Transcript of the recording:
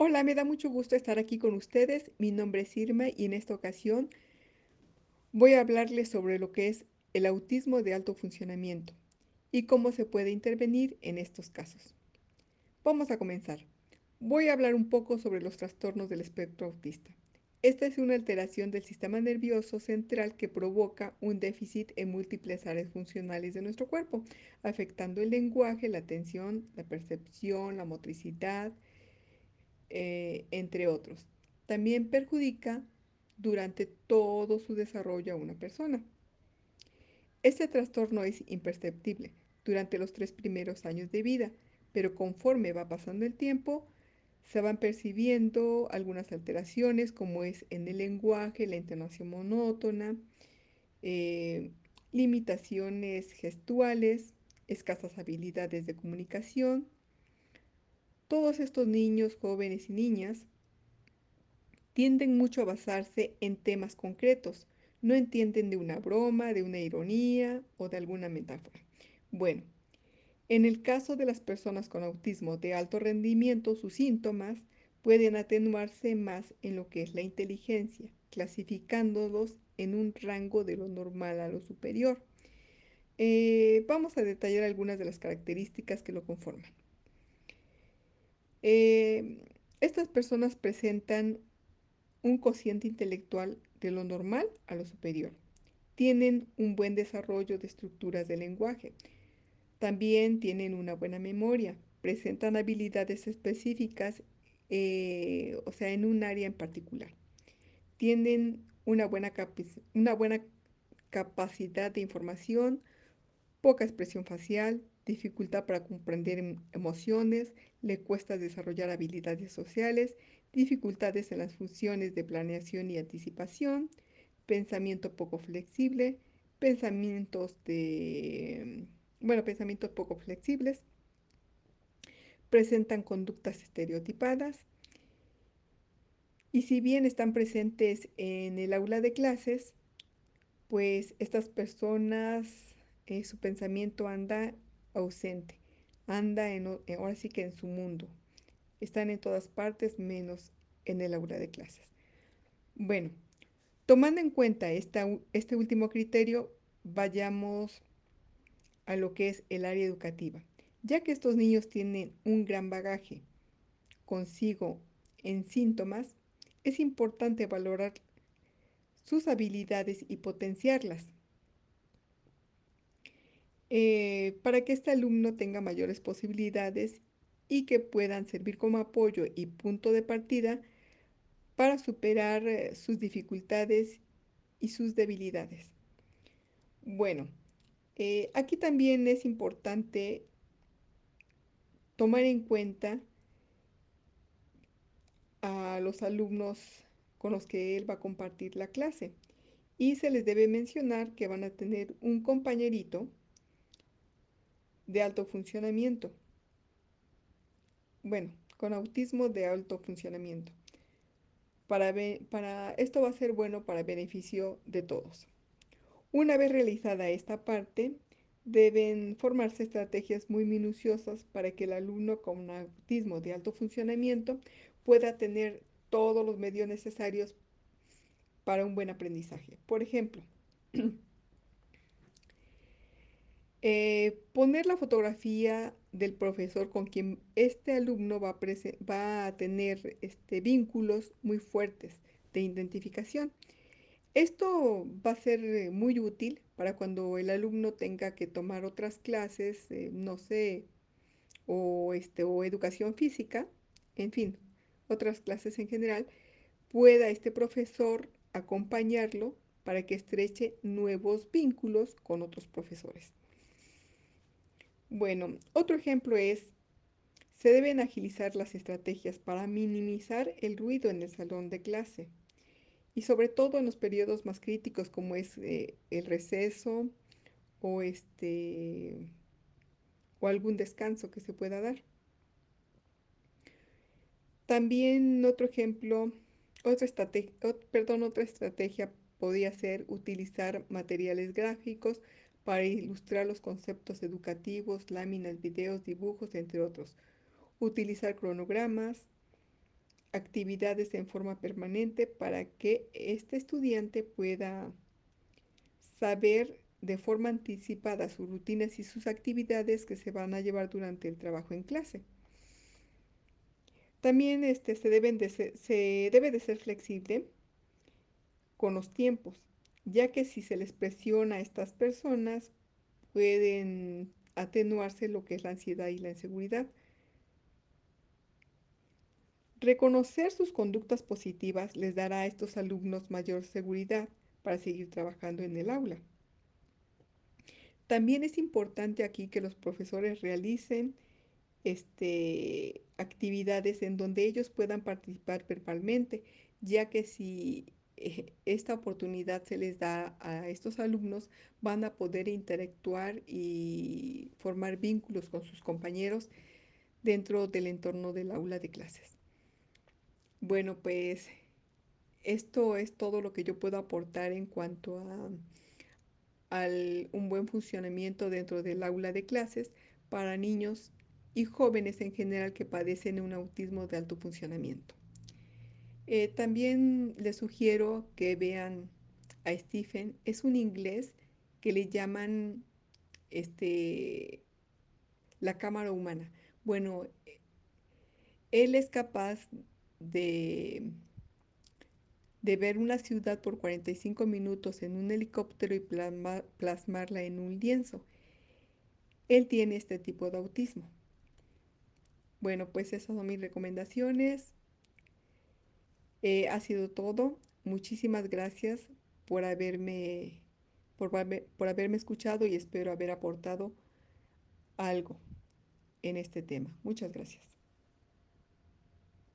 Hola, me da mucho gusto estar aquí con ustedes. Mi nombre es Irma y en esta ocasión voy a hablarles sobre lo que es el autismo de alto funcionamiento y cómo se puede intervenir en estos casos. Vamos a comenzar. Voy a hablar un poco sobre los trastornos del espectro autista. Esta es una alteración del sistema nervioso central que provoca un déficit en múltiples áreas funcionales de nuestro cuerpo, afectando el lenguaje, la atención, la percepción, la motricidad, eh, entre otros. También perjudica durante todo su desarrollo a una persona. Este trastorno es imperceptible durante los tres primeros años de vida, pero conforme va pasando el tiempo, se van percibiendo algunas alteraciones como es en el lenguaje, la entonación monótona, eh, limitaciones gestuales, escasas habilidades de comunicación, todos estos niños, jóvenes y niñas tienden mucho a basarse en temas concretos. No entienden de una broma, de una ironía o de alguna metáfora. Bueno, en el caso de las personas con autismo de alto rendimiento, sus síntomas pueden atenuarse más en lo que es la inteligencia, clasificándolos en un rango de lo normal a lo superior. Eh, vamos a detallar algunas de las características que lo conforman. Eh, estas personas presentan un cociente intelectual de lo normal a lo superior. Tienen un buen desarrollo de estructuras de lenguaje. También tienen una buena memoria. Presentan habilidades específicas, eh, o sea, en un área en particular. Tienen una buena, una buena capacidad de información, poca expresión facial, dificultad para comprender em, emociones, le cuesta desarrollar habilidades sociales, dificultades en las funciones de planeación y anticipación, pensamiento poco flexible, pensamientos de, bueno, pensamientos poco flexibles, presentan conductas estereotipadas y si bien están presentes en el aula de clases, pues estas personas, eh, su pensamiento anda ausente, anda en, ahora sí que en su mundo. Están en todas partes menos en el aula de clases. Bueno, tomando en cuenta esta, este último criterio, vayamos a lo que es el área educativa. Ya que estos niños tienen un gran bagaje consigo en síntomas, es importante valorar sus habilidades y potenciarlas eh, para que este alumno tenga mayores posibilidades y que puedan servir como apoyo y punto de partida para superar eh, sus dificultades y sus debilidades. Bueno, eh, aquí también es importante tomar en cuenta a los alumnos con los que él va a compartir la clase y se les debe mencionar que van a tener un compañerito de alto funcionamiento. Bueno, con autismo de alto funcionamiento. Para, para, esto va a ser bueno para beneficio de todos. Una vez realizada esta parte, deben formarse estrategias muy minuciosas para que el alumno con autismo de alto funcionamiento pueda tener todos los medios necesarios para un buen aprendizaje. Por ejemplo, Eh, poner la fotografía del profesor con quien este alumno va a, tener este, vínculos muy fuertes de identificación. Esto va a ser eh, muy útil para cuando el alumno tenga que tomar otras clases, eh, no sé, o, este, o educación física, en fin, otras clases en general, pueda este profesor acompañarlo para que estreche nuevos vínculos con otros profesores. Bueno, otro ejemplo es, se deben agilizar las estrategias para minimizar el ruido en el salón de clase y sobre todo en los periodos más críticos como es eh, el receso o este o algún descanso que se pueda dar. También otro ejemplo, otra estrategia, perdón, otra estrategia podría ser utilizar materiales gráficos para ilustrar los conceptos educativos, láminas, videos, dibujos, entre otros. Utilizar cronogramas, actividades en forma permanente para que este estudiante pueda saber de forma anticipada sus rutinas y sus actividades que se van a llevar durante el trabajo en clase. También este, se, deben de se debe de ser flexible con los tiempos, ya que si se les presiona a estas personas, pueden atenuarse lo que es la ansiedad y la inseguridad. Reconocer sus conductas positivas les dará a estos alumnos mayor seguridad para seguir trabajando en el aula. También es importante aquí que los profesores realicen este, actividades en donde ellos puedan participar verbalmente, ya que si esta oportunidad se les da a estos alumnos, van a poder interactuar y formar vínculos con sus compañeros dentro del entorno del aula de clases. Bueno, pues esto es todo lo que yo puedo aportar en cuanto a un buen funcionamiento dentro del aula de clases para niños y jóvenes en general que padecen un autismo de alto funcionamiento. Eh, también les sugiero que vean a Stephen. Es un inglés que le llaman este, la cámara humana. Bueno, él es capaz de de ver una ciudad por 45 minutos en un helicóptero y plasmarla en un lienzo. Él tiene este tipo de autismo. Bueno, pues esas son mis recomendaciones. Eh, ha sido todo. Muchísimas gracias por haberme, por, por haberme escuchado y espero haber aportado algo en este tema. Muchas gracias.